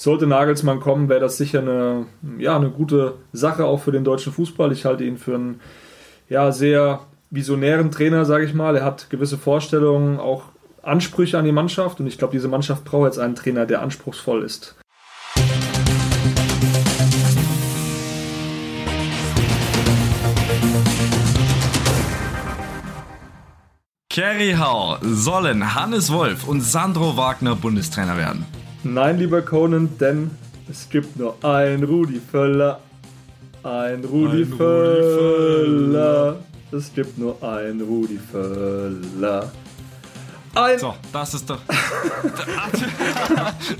sollte Nagelsmann kommen, wäre das sicher eine, ja, eine gute Sache auch für den deutschen Fußball. Ich halte ihn für einen ja, sehr visionären Trainer, sage ich mal. Er hat gewisse Vorstellungen, auch Ansprüche an die Mannschaft und ich glaube, diese Mannschaft braucht jetzt einen Trainer, der anspruchsvoll ist. Kerry Hau sollen Hannes Wolf und Sandro Wagner Bundestrainer werden. Nein, lieber Conan, denn es gibt nur ein Rudi Völler. Ein Rudi, ein Völler. Rudi Völler. Es gibt nur ein Rudi Völler. Ein so, das ist doch.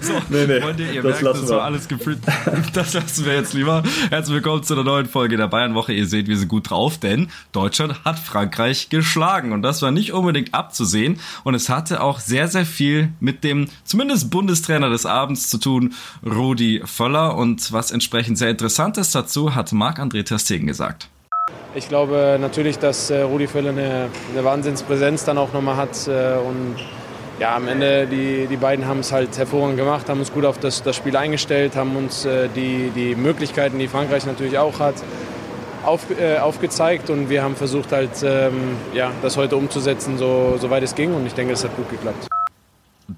so, nee, nee, wollt ihr, das merkt, das war alles gefühlt. Das lassen wir jetzt lieber. Herzlich willkommen zu einer neuen Folge der Bayernwoche. Ihr seht, wir sind gut drauf, denn Deutschland hat Frankreich geschlagen. Und das war nicht unbedingt abzusehen. Und es hatte auch sehr, sehr viel mit dem zumindest Bundestrainer des Abends zu tun, Rudi Völler. Und was entsprechend sehr interessant ist dazu, hat Marc-André Terstegen gesagt. Ich glaube natürlich, dass äh, Rudi Völler eine, eine Wahnsinnspräsenz dann auch nochmal hat. Äh, und ja, am Ende, die, die beiden haben es halt hervorragend gemacht, haben uns gut auf das, das Spiel eingestellt, haben uns äh, die, die Möglichkeiten, die Frankreich natürlich auch hat, auf, äh, aufgezeigt. Und wir haben versucht, halt, ähm, ja, das heute umzusetzen, so, so weit es ging. Und ich denke, es hat gut geklappt.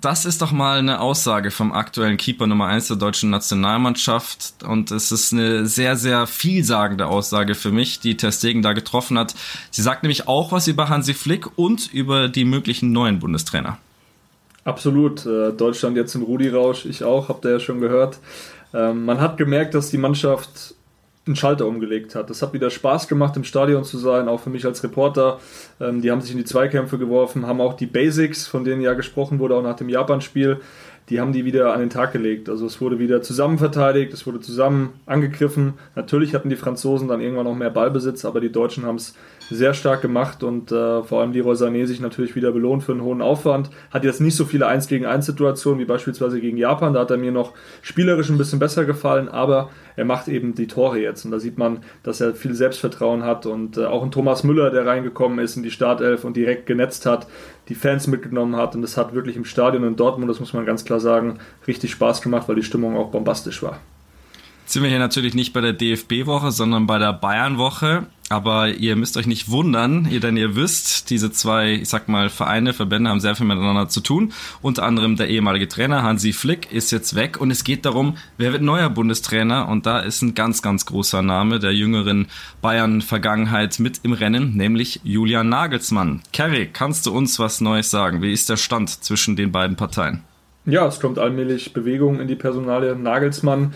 Das ist doch mal eine Aussage vom aktuellen Keeper Nummer 1 der deutschen Nationalmannschaft. Und es ist eine sehr, sehr vielsagende Aussage für mich, die Ter Stegen da getroffen hat. Sie sagt nämlich auch was über Hansi Flick und über die möglichen neuen Bundestrainer. Absolut. Äh, Deutschland jetzt im Rudi-Rausch. Ich auch, habt ihr ja schon gehört. Ähm, man hat gemerkt, dass die Mannschaft einen Schalter umgelegt hat. Das hat wieder Spaß gemacht, im Stadion zu sein, auch für mich als Reporter. Ähm, die haben sich in die Zweikämpfe geworfen, haben auch die Basics, von denen ja gesprochen wurde, auch nach dem Japan-Spiel, die haben die wieder an den Tag gelegt. Also es wurde wieder zusammen verteidigt, es wurde zusammen angegriffen. Natürlich hatten die Franzosen dann irgendwann noch mehr Ballbesitz, aber die Deutschen haben es sehr stark gemacht und äh, vor allem Leroy Sané sich natürlich wieder belohnt für einen hohen Aufwand. Hat jetzt nicht so viele 1 gegen 1 Situationen wie beispielsweise gegen Japan, da hat er mir noch spielerisch ein bisschen besser gefallen, aber er macht eben die Tore jetzt und da sieht man, dass er viel Selbstvertrauen hat und äh, auch ein Thomas Müller, der reingekommen ist in die Startelf und direkt genetzt hat, die Fans mitgenommen hat und es hat wirklich im Stadion in Dortmund, das muss man ganz klar sagen, richtig Spaß gemacht, weil die Stimmung auch bombastisch war. Sind wir hier natürlich nicht bei der DFB-Woche, sondern bei der Bayern-Woche. Aber ihr müsst euch nicht wundern, ihr denn ihr wisst, diese zwei, ich sag mal, Vereine, Verbände haben sehr viel miteinander zu tun. Unter anderem der ehemalige Trainer Hansi Flick ist jetzt weg und es geht darum, wer wird neuer Bundestrainer und da ist ein ganz, ganz großer Name der jüngeren Bayern-Vergangenheit mit im Rennen, nämlich Julian Nagelsmann. Kerry, kannst du uns was Neues sagen? Wie ist der Stand zwischen den beiden Parteien? Ja, es kommt allmählich Bewegung in die Personalie Nagelsmann.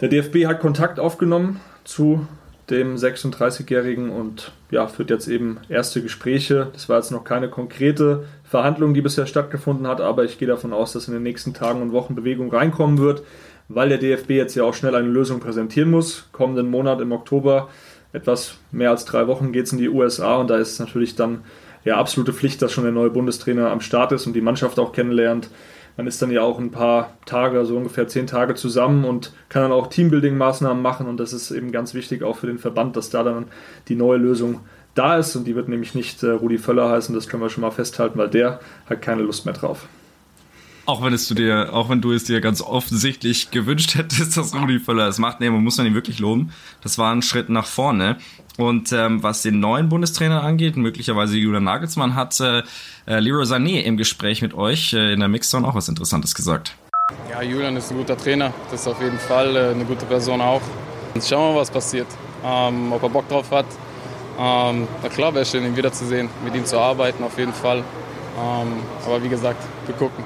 Der DFB hat Kontakt aufgenommen zu dem 36-Jährigen und ja, führt jetzt eben erste Gespräche. Das war jetzt noch keine konkrete Verhandlung, die bisher stattgefunden hat, aber ich gehe davon aus, dass in den nächsten Tagen und Wochen Bewegung reinkommen wird, weil der DFB jetzt ja auch schnell eine Lösung präsentieren muss. Kommenden Monat im Oktober, etwas mehr als drei Wochen, geht es in die USA und da ist es natürlich dann ja absolute Pflicht, dass schon der neue Bundestrainer am Start ist und die Mannschaft auch kennenlernt. Man ist dann ja auch ein paar Tage, also ungefähr zehn Tage zusammen und kann dann auch Teambuilding-Maßnahmen machen und das ist eben ganz wichtig auch für den Verband, dass da dann die neue Lösung da ist und die wird nämlich nicht äh, Rudi Völler heißen, das können wir schon mal festhalten, weil der hat keine Lust mehr drauf. Auch wenn es du dir, auch wenn du es dir ganz offensichtlich gewünscht hättest, dass Rudi Völler es macht, nee, man muss man ihn wirklich loben. Das war ein Schritt nach vorne. Und ähm, was den neuen Bundestrainer angeht, möglicherweise Julian Nagelsmann, hat äh, äh, Leroy Sané im Gespräch mit euch äh, in der Mixzone auch was Interessantes gesagt. Ja, Julian ist ein guter Trainer, das ist auf jeden Fall äh, eine gute Person auch. Jetzt schauen wir mal, was passiert. Ähm, ob er Bock drauf hat. Ähm, na klar wäre schön, ihn wiederzusehen, mit ihm zu arbeiten, auf jeden Fall. Ähm, aber wie gesagt, wir gucken.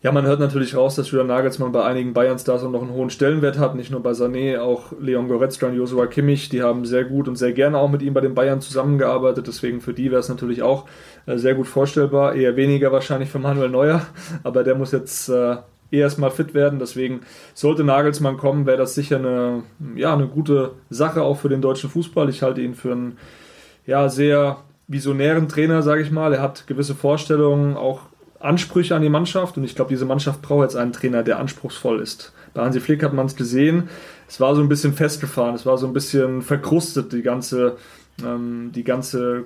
Ja, man hört natürlich raus, dass Julian Nagelsmann bei einigen Bayern-Stars auch noch einen hohen Stellenwert hat. Nicht nur bei Sané, auch Leon Goretzka und Joshua Kimmich. Die haben sehr gut und sehr gerne auch mit ihm bei den Bayern zusammengearbeitet. Deswegen für die wäre es natürlich auch äh, sehr gut vorstellbar. Eher weniger wahrscheinlich für Manuel Neuer, aber der muss jetzt äh, erstmal fit werden. Deswegen sollte Nagelsmann kommen, wäre das sicher eine, ja, eine gute Sache auch für den deutschen Fußball. Ich halte ihn für einen ja, sehr visionären Trainer, sage ich mal. Er hat gewisse Vorstellungen, auch Ansprüche an die Mannschaft und ich glaube, diese Mannschaft braucht jetzt einen Trainer, der anspruchsvoll ist. Bei Hansi Flick hat man es gesehen, es war so ein bisschen festgefahren, es war so ein bisschen verkrustet, die ganze, ähm, die ganze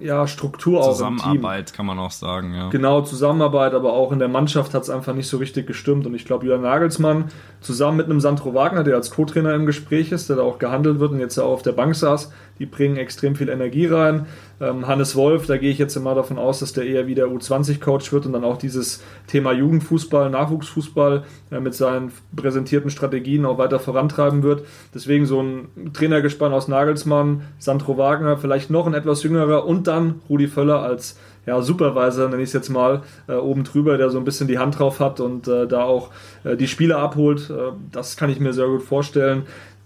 ja, Struktur auch Zusammenarbeit kann man auch sagen, ja. Genau, Zusammenarbeit, aber auch in der Mannschaft hat es einfach nicht so richtig gestimmt. Und ich glaube, Julian Nagelsmann zusammen mit einem Sandro Wagner, der als Co-Trainer im Gespräch ist, der da auch gehandelt wird und jetzt auch auf der Bank saß, die bringen extrem viel Energie rein. Ähm, Hannes Wolf, da gehe ich jetzt immer davon aus, dass der eher wieder U20-Coach wird und dann auch dieses Thema Jugendfußball, Nachwuchsfußball äh, mit seinen präsentierten Strategien auch weiter vorantreiben wird. Deswegen so ein Trainergespann aus Nagelsmann, Sandro Wagner, vielleicht noch ein etwas jüngerer und dann Rudi Völler als ja, Supervisor, nenne ich es jetzt mal, äh, oben drüber, der so ein bisschen die Hand drauf hat und äh, da auch äh, die Spieler abholt. Äh, das kann ich mir sehr gut vorstellen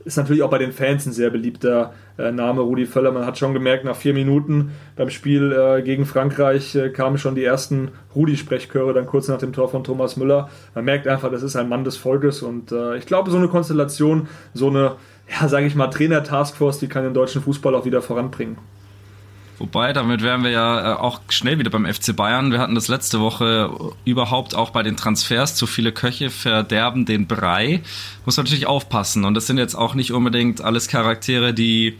ist natürlich auch bei den Fans ein sehr beliebter äh, Name, Rudi Völler. Man hat schon gemerkt, nach vier Minuten beim Spiel äh, gegen Frankreich äh, kamen schon die ersten Rudi-Sprechchöre, dann kurz nach dem Tor von Thomas Müller. Man merkt einfach, das ist ein Mann des Volkes und äh, ich glaube, so eine Konstellation, so eine, ja, sage ich mal, Trainer-Taskforce, die kann den deutschen Fußball auch wieder voranbringen. Wobei, damit wären wir ja äh, auch schnell wieder beim FC Bayern. Wir hatten das letzte Woche überhaupt auch bei den Transfers. Zu viele Köche verderben den Brei. Muss man natürlich aufpassen. Und das sind jetzt auch nicht unbedingt alles Charaktere, die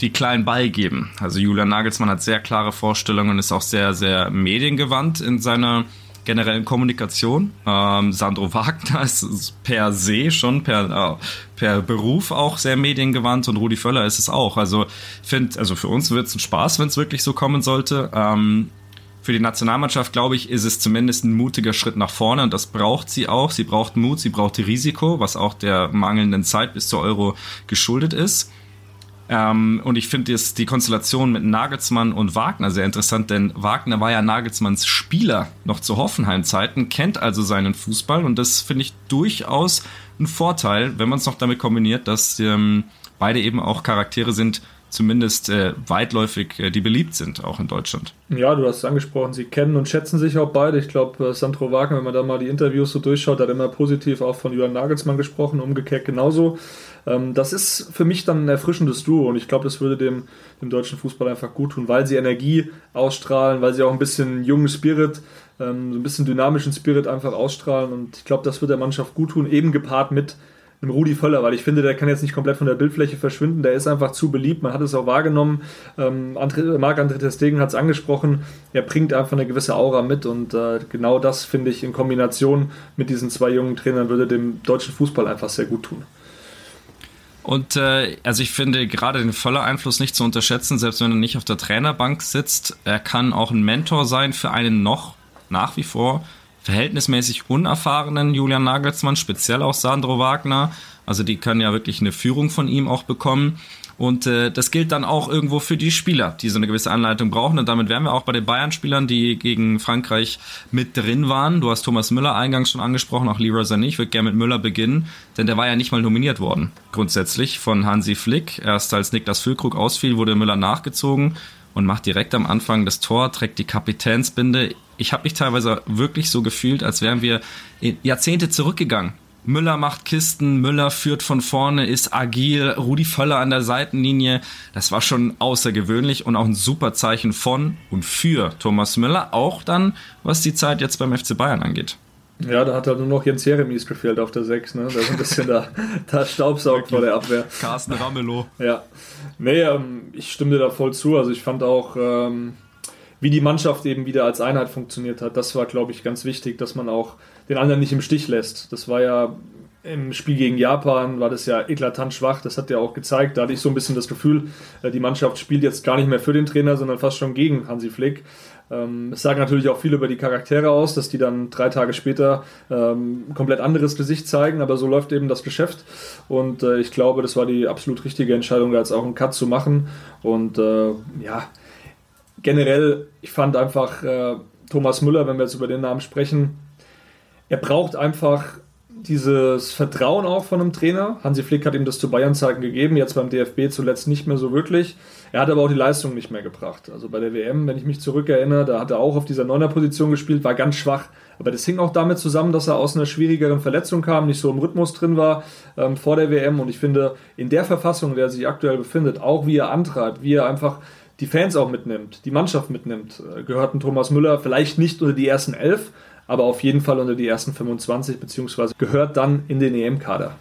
die kleinen Ball geben. Also Julian Nagelsmann hat sehr klare Vorstellungen und ist auch sehr, sehr mediengewandt in seiner generellen Kommunikation. Ähm, Sandro Wagner ist per se schon per, äh, per Beruf auch sehr mediengewandt und Rudi Völler ist es auch. Also finde, also für uns wird es ein Spaß, wenn es wirklich so kommen sollte. Ähm, für die Nationalmannschaft, glaube ich, ist es zumindest ein mutiger Schritt nach vorne und das braucht sie auch. Sie braucht Mut, sie braucht Risiko, was auch der mangelnden Zeit bis zur Euro geschuldet ist. Ähm, und ich finde die Konstellation mit Nagelsmann und Wagner sehr interessant, denn Wagner war ja Nagelsmanns Spieler noch zu Hoffenheim-Zeiten, kennt also seinen Fußball und das finde ich durchaus ein Vorteil, wenn man es noch damit kombiniert, dass ähm, beide eben auch Charaktere sind, zumindest äh, weitläufig, äh, die beliebt sind, auch in Deutschland. Ja, du hast es angesprochen, sie kennen und schätzen sich auch beide. Ich glaube, äh, Sandro Wagner, wenn man da mal die Interviews so durchschaut, hat immer positiv auch von Julian Nagelsmann gesprochen, umgekehrt genauso. Ähm, das ist für mich dann ein erfrischendes Duo und ich glaube, das würde dem, dem deutschen Fußball einfach gut tun, weil sie Energie ausstrahlen, weil sie auch ein bisschen jungen Spirit, ähm, so ein bisschen dynamischen Spirit einfach ausstrahlen und ich glaube, das wird der Mannschaft gut tun, eben gepaart mit einem Rudi Völler, weil ich finde, der kann jetzt nicht komplett von der Bildfläche verschwinden, der ist einfach zu beliebt, man hat es auch wahrgenommen, ähm, Marc-André Testegen hat es angesprochen, er bringt einfach eine gewisse Aura mit und äh, genau das finde ich in Kombination mit diesen zwei jungen Trainern würde dem deutschen Fußball einfach sehr gut tun. Und äh, also ich finde gerade den voller Einfluss nicht zu unterschätzen, selbst wenn er nicht auf der Trainerbank sitzt. Er kann auch ein Mentor sein für einen noch nach wie vor verhältnismäßig unerfahrenen Julian Nagelsmann, speziell auch Sandro Wagner. Also die können ja wirklich eine Führung von ihm auch bekommen. Und äh, das gilt dann auch irgendwo für die Spieler, die so eine gewisse Anleitung brauchen. Und damit wären wir auch bei den Bayern-Spielern, die gegen Frankreich mit drin waren. Du hast Thomas Müller eingangs schon angesprochen, auch Leroy Sané. Ich würde gerne mit Müller beginnen, denn der war ja nicht mal nominiert worden, grundsätzlich von Hansi Flick. Erst als Niklas Füllkrug ausfiel, wurde Müller nachgezogen und macht direkt am Anfang das Tor, trägt die Kapitänsbinde. Ich habe mich teilweise wirklich so gefühlt, als wären wir Jahrzehnte zurückgegangen Müller macht Kisten, Müller führt von vorne, ist agil, Rudi Völler an der Seitenlinie. Das war schon außergewöhnlich und auch ein super Zeichen von und für Thomas Müller, auch dann, was die Zeit jetzt beim FC Bayern angeht. Ja, da hat halt nur noch Jens Jeremies gefehlt auf der 6, ne? Der ist ein bisschen da, da staubsaugt vor der Abwehr. Carsten Ramelow. Ja. Nee, ähm, ich stimme dir da voll zu. Also ich fand auch, ähm, wie die Mannschaft eben wieder als Einheit funktioniert hat, das war, glaube ich, ganz wichtig, dass man auch den anderen nicht im Stich lässt. Das war ja im Spiel gegen Japan war das ja eklatant schwach, das hat ja auch gezeigt. Da hatte ich so ein bisschen das Gefühl, äh, die Mannschaft spielt jetzt gar nicht mehr für den Trainer, sondern fast schon gegen Hansi Flick. Ähm, es sagt natürlich auch viel über die Charaktere aus, dass die dann drei Tage später ähm, komplett anderes Gesicht zeigen, aber so läuft eben das Geschäft. Und äh, ich glaube, das war die absolut richtige Entscheidung, da jetzt auch einen Cut zu machen. Und äh, ja, generell, ich fand einfach äh, Thomas Müller, wenn wir jetzt über den Namen sprechen, er braucht einfach dieses Vertrauen auch von einem Trainer. Hansi Flick hat ihm das zu Bayern-Zeiten gegeben, jetzt beim DFB zuletzt nicht mehr so wirklich. Er hat aber auch die Leistung nicht mehr gebracht. Also bei der WM, wenn ich mich zurückerinnere, da hat er auch auf dieser Neuner-Position gespielt, war ganz schwach. Aber das hing auch damit zusammen, dass er aus einer schwierigeren Verletzung kam, nicht so im Rhythmus drin war ähm, vor der WM. Und ich finde, in der Verfassung, in der er sich aktuell befindet, auch wie er antreibt, wie er einfach die Fans auch mitnimmt, die Mannschaft mitnimmt, äh, gehört ein Thomas Müller vielleicht nicht unter die ersten elf, aber auf jeden Fall unter die ersten 25, beziehungsweise gehört dann in den EM-Kader.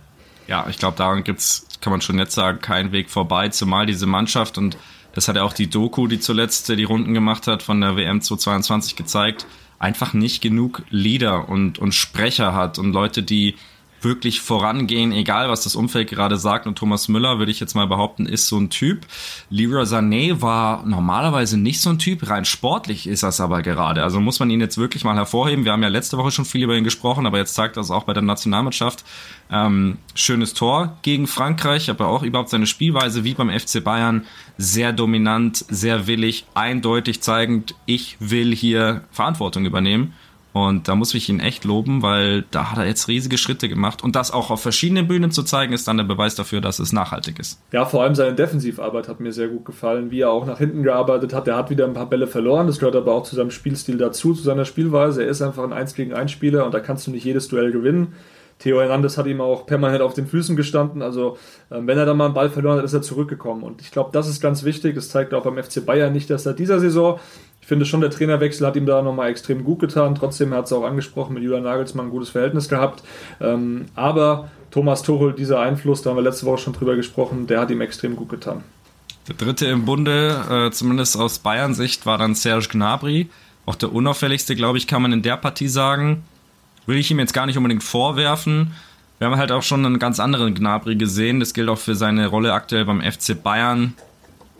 Ja, ich glaube, daran gibt's, kann man schon jetzt sagen, keinen Weg vorbei, zumal diese Mannschaft und das hat ja auch die Doku, die zuletzt die Runden gemacht hat, von der WM 2022 gezeigt, einfach nicht genug Leader und, und Sprecher hat und Leute, die wirklich vorangehen, egal was das Umfeld gerade sagt. Und Thomas Müller, würde ich jetzt mal behaupten, ist so ein Typ. Leroy Sané war normalerweise nicht so ein Typ, rein sportlich ist das aber gerade. Also muss man ihn jetzt wirklich mal hervorheben. Wir haben ja letzte Woche schon viel über ihn gesprochen, aber jetzt zeigt das auch bei der Nationalmannschaft. Ähm, schönes Tor gegen Frankreich, aber auch überhaupt seine Spielweise wie beim FC Bayern sehr dominant, sehr willig, eindeutig zeigend, ich will hier Verantwortung übernehmen. Und da muss ich ihn echt loben, weil da hat er jetzt riesige Schritte gemacht. Und das auch auf verschiedenen Bühnen zu zeigen, ist dann der Beweis dafür, dass es nachhaltig ist. Ja, vor allem seine Defensivarbeit hat mir sehr gut gefallen, wie er auch nach hinten gearbeitet hat. Er hat wieder ein paar Bälle verloren. Das gehört aber auch zu seinem Spielstil dazu, zu seiner Spielweise. Er ist einfach ein 1 gegen 1 Spieler und da kannst du nicht jedes Duell gewinnen. Theo Hernandez hat ihm auch permanent auf den Füßen gestanden. Also, ähm, wenn er dann mal einen Ball verloren hat, ist er zurückgekommen. Und ich glaube, das ist ganz wichtig. Das zeigt auch beim FC Bayern nicht, dass er dieser Saison finde schon, der Trainerwechsel hat ihm da nochmal extrem gut getan. Trotzdem hat es auch angesprochen, mit Julian Nagelsmann ein gutes Verhältnis gehabt. Ähm, aber Thomas Tuchel, dieser Einfluss, da haben wir letzte Woche schon drüber gesprochen, der hat ihm extrem gut getan. Der dritte im Bunde, äh, zumindest aus Bayern-Sicht, war dann Serge Gnabry. Auch der unauffälligste, glaube ich, kann man in der Partie sagen. Will ich ihm jetzt gar nicht unbedingt vorwerfen. Wir haben halt auch schon einen ganz anderen Gnabry gesehen. Das gilt auch für seine Rolle aktuell beim FC Bayern.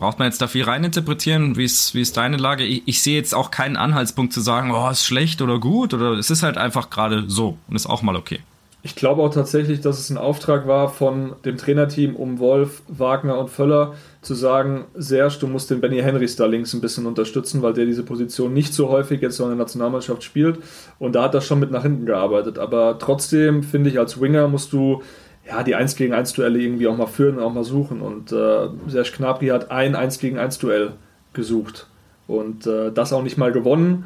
Braucht man jetzt da viel reininterpretieren? Wie ist, wie ist deine Lage? Ich, ich sehe jetzt auch keinen Anhaltspunkt zu sagen, oh, ist schlecht oder gut oder es ist halt einfach gerade so und ist auch mal okay. Ich glaube auch tatsächlich, dass es ein Auftrag war von dem Trainerteam um Wolf, Wagner und Völler zu sagen, Serge, du musst den Benny Henrys da links ein bisschen unterstützen, weil der diese Position nicht so häufig jetzt so in der Nationalmannschaft spielt. Und da hat er schon mit nach hinten gearbeitet. Aber trotzdem finde ich, als Winger musst du ja, die 1 gegen 1 Duelle irgendwie auch mal führen und auch mal suchen. Und äh, Serge Gnabry hat ein 1 gegen 1 Duell gesucht und äh, das auch nicht mal gewonnen.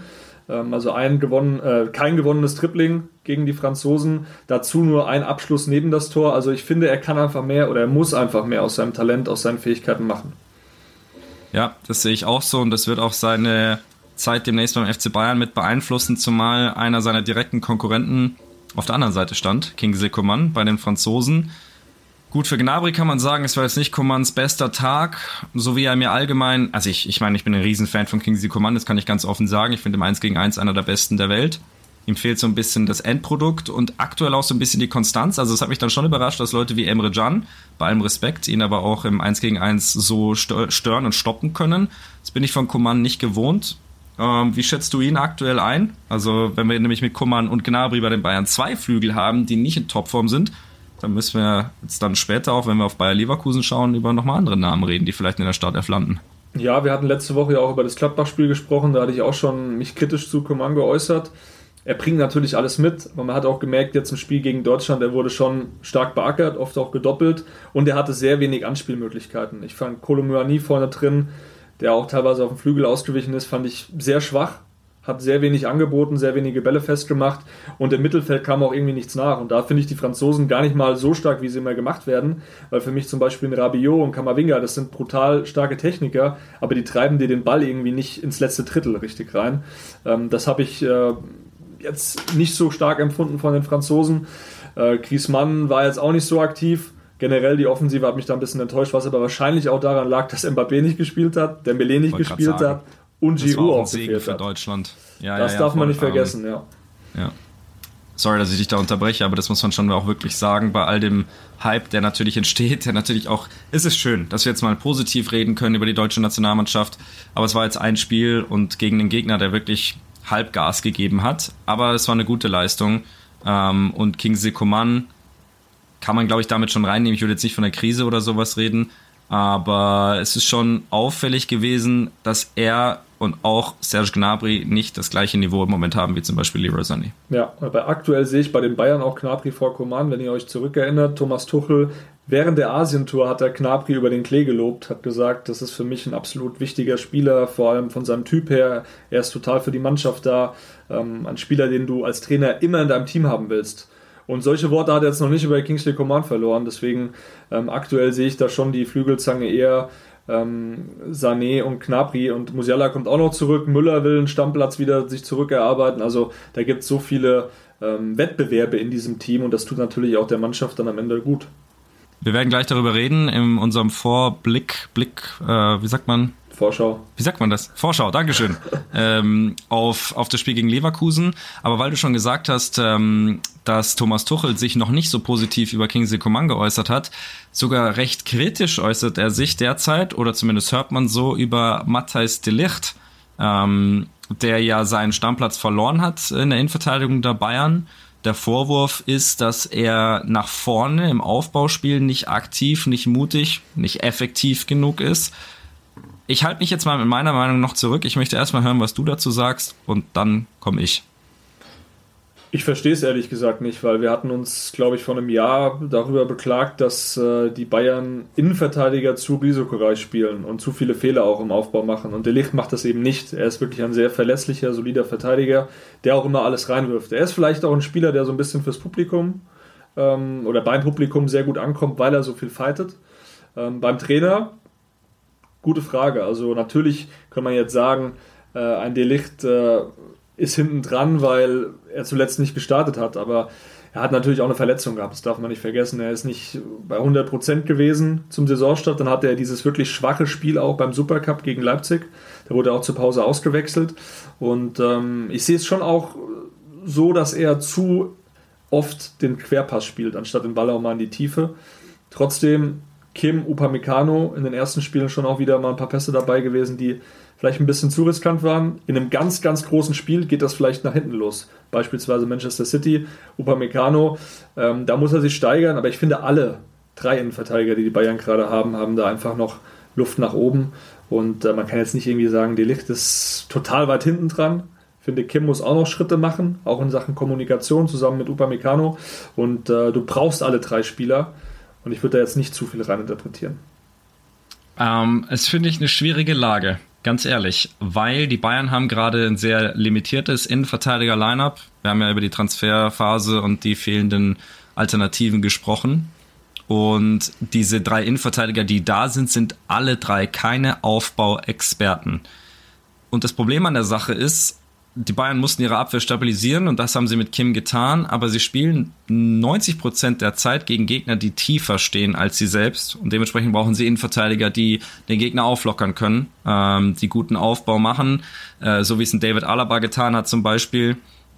Ähm, also ein gewonnen, äh, kein gewonnenes Tripling gegen die Franzosen, dazu nur ein Abschluss neben das Tor. Also ich finde, er kann einfach mehr oder er muss einfach mehr aus seinem Talent, aus seinen Fähigkeiten machen. Ja, das sehe ich auch so und das wird auch seine Zeit demnächst beim FC Bayern mit beeinflussen, zumal einer seiner direkten Konkurrenten auf der anderen Seite stand, Kingsley Coman bei den Franzosen. Gut, für Gnabry kann man sagen, es war jetzt nicht Comans bester Tag, so wie er mir allgemein, also ich, ich meine, ich bin ein Riesenfan von Kingsley Coman, das kann ich ganz offen sagen. Ich finde im 1 gegen 1 einer der besten der Welt. Ihm fehlt so ein bisschen das Endprodukt und aktuell auch so ein bisschen die Konstanz. Also es hat mich dann schon überrascht, dass Leute wie Emre Can, bei allem Respekt, ihn aber auch im 1 gegen 1 so stören und stoppen können. Das bin ich von Coman nicht gewohnt. Ähm, wie schätzt du ihn aktuell ein? Also, wenn wir nämlich mit Kummern und Gnabry bei den Bayern zwei Flügel haben, die nicht in Topform sind, dann müssen wir jetzt dann später auch, wenn wir auf Bayer Leverkusen schauen, über nochmal andere Namen reden, die vielleicht in der Startelf landen. Ja, wir hatten letzte Woche ja auch über das Gladbach-Spiel gesprochen, da hatte ich auch schon mich kritisch zu Coman geäußert. Er bringt natürlich alles mit, aber man hat auch gemerkt, jetzt im Spiel gegen Deutschland, er wurde schon stark beackert, oft auch gedoppelt und er hatte sehr wenig Anspielmöglichkeiten. Ich fand Kolomyani vorne drin, der auch teilweise auf dem Flügel ausgewichen ist, fand ich sehr schwach. Hat sehr wenig angeboten, sehr wenige Bälle festgemacht und im Mittelfeld kam auch irgendwie nichts nach. Und da finde ich die Franzosen gar nicht mal so stark, wie sie immer gemacht werden, weil für mich zum Beispiel ein Rabiot und Kamavinga, das sind brutal starke Techniker, aber die treiben dir den Ball irgendwie nicht ins letzte Drittel richtig rein. Ähm, das habe ich äh, jetzt nicht so stark empfunden von den Franzosen. Äh, Griezmann war jetzt auch nicht so aktiv generell die Offensive hat mich da ein bisschen enttäuscht, was aber wahrscheinlich auch daran lag, dass Mbappé nicht gespielt hat, Dembélé nicht gespielt hat und Giroud auch, gefehlt für hat. Deutschland. Ja, das ja, darf man nicht vergessen, ja. Ja. Sorry, dass ich dich da unterbreche, aber das muss man schon auch wirklich sagen, bei all dem Hype, der natürlich entsteht, der natürlich auch, es ist schön, dass wir jetzt mal positiv reden können über die deutsche Nationalmannschaft, aber es war jetzt ein Spiel und gegen den Gegner, der wirklich Halbgas gegeben hat, aber es war eine gute Leistung ähm, und Kingsley Coman kann man, glaube ich, damit schon reinnehmen. Ich würde jetzt nicht von der Krise oder sowas reden, aber es ist schon auffällig gewesen, dass er und auch Serge Gnabry nicht das gleiche Niveau im Moment haben wie zum Beispiel Leroy Sané. Ja, aber aktuell sehe ich bei den Bayern auch Gnabry vor Coman, wenn ihr euch zurückerinnert. Thomas Tuchel Während der Asientour hat er Gnabry über den Klee gelobt, hat gesagt, das ist für mich ein absolut wichtiger Spieler, vor allem von seinem Typ her. Er ist total für die Mannschaft da. Ähm, ein Spieler, den du als Trainer immer in deinem Team haben willst. Und solche Worte hat er jetzt noch nicht über Kingsley Coman verloren. Deswegen ähm, aktuell sehe ich da schon die Flügelzange eher ähm, Sané und Knapri. Und Musiala kommt auch noch zurück. Müller will einen Stammplatz wieder sich zurückerarbeiten. Also da gibt es so viele ähm, Wettbewerbe in diesem Team und das tut natürlich auch der Mannschaft dann am Ende gut. Wir werden gleich darüber reden in unserem Vorblick, Blick, äh, wie sagt man? Vorschau. Wie sagt man das? Vorschau, Dankeschön. ähm, auf, auf das Spiel gegen Leverkusen. Aber weil du schon gesagt hast, ähm, dass Thomas Tuchel sich noch nicht so positiv über Kingsley Coman geäußert hat, sogar recht kritisch äußert er sich derzeit, oder zumindest hört man so, über Matthijs de Licht, ähm, der ja seinen Stammplatz verloren hat in der Innenverteidigung der Bayern. Der Vorwurf ist, dass er nach vorne im Aufbauspiel nicht aktiv, nicht mutig, nicht effektiv genug ist ich halte mich jetzt mal mit meiner Meinung noch zurück. Ich möchte erstmal hören, was du dazu sagst und dann komme ich. Ich verstehe es ehrlich gesagt nicht, weil wir hatten uns, glaube ich, vor einem Jahr darüber beklagt, dass äh, die Bayern Innenverteidiger zu risikoreich spielen und zu viele Fehler auch im Aufbau machen. Und der Licht macht das eben nicht. Er ist wirklich ein sehr verlässlicher, solider Verteidiger, der auch immer alles reinwirft. Er ist vielleicht auch ein Spieler, der so ein bisschen fürs Publikum ähm, oder beim Publikum sehr gut ankommt, weil er so viel fightet. Ähm, beim Trainer gute Frage. Also natürlich kann man jetzt sagen, äh, ein Delicht äh, ist hinten dran, weil er zuletzt nicht gestartet hat, aber er hat natürlich auch eine Verletzung gehabt, das darf man nicht vergessen. Er ist nicht bei 100% gewesen zum Saisonstart, dann hatte er dieses wirklich schwache Spiel auch beim Supercup gegen Leipzig, da wurde er auch zur Pause ausgewechselt und ähm, ich sehe es schon auch so, dass er zu oft den Querpass spielt, anstatt den Ball auch mal in die Tiefe. Trotzdem Kim Upamecano in den ersten Spielen schon auch wieder mal ein paar Pässe dabei gewesen, die vielleicht ein bisschen zu riskant waren. In einem ganz, ganz großen Spiel geht das vielleicht nach hinten los. Beispielsweise Manchester City, Upamecano, ähm, da muss er sich steigern, aber ich finde alle drei Innenverteidiger, die die Bayern gerade haben, haben da einfach noch Luft nach oben. Und äh, man kann jetzt nicht irgendwie sagen, die Licht ist total weit hinten dran. Ich finde, Kim muss auch noch Schritte machen, auch in Sachen Kommunikation zusammen mit Upamecano. Und äh, du brauchst alle drei Spieler. Und ich würde da jetzt nicht zu viel reininterpretieren. Ähm, es finde ich eine schwierige Lage, ganz ehrlich, weil die Bayern haben gerade ein sehr limitiertes Innenverteidiger-Line-Up. Wir haben ja über die Transferphase und die fehlenden Alternativen gesprochen. Und diese drei Innenverteidiger, die da sind, sind alle drei keine Aufbauexperten. Und das Problem an der Sache ist, die Bayern mussten ihre Abwehr stabilisieren und das haben sie mit Kim getan, aber sie spielen 90 Prozent der Zeit gegen Gegner, die tiefer stehen als sie selbst und dementsprechend brauchen sie Innenverteidiger, die den Gegner auflockern können, ähm, die guten Aufbau machen, äh, so wie es ein David Alaba getan hat zum Beispiel.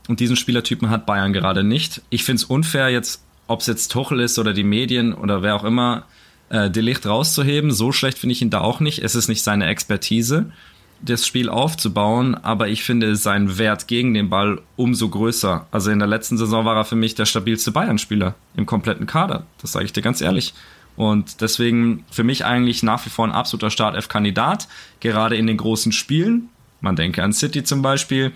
Und diesen Spielertypen hat Bayern gerade nicht. Ich finde es unfair, jetzt, ob es jetzt Tuchel ist oder die Medien oder wer auch immer, äh, Delicht rauszuheben. So schlecht finde ich ihn da auch nicht. Es ist nicht seine Expertise das Spiel aufzubauen, aber ich finde seinen Wert gegen den Ball umso größer. Also in der letzten Saison war er für mich der stabilste Bayern-Spieler im kompletten Kader. Das sage ich dir ganz ehrlich. Und deswegen für mich eigentlich nach wie vor ein absoluter Startelf-Kandidat, gerade in den großen Spielen. Man denke an City zum Beispiel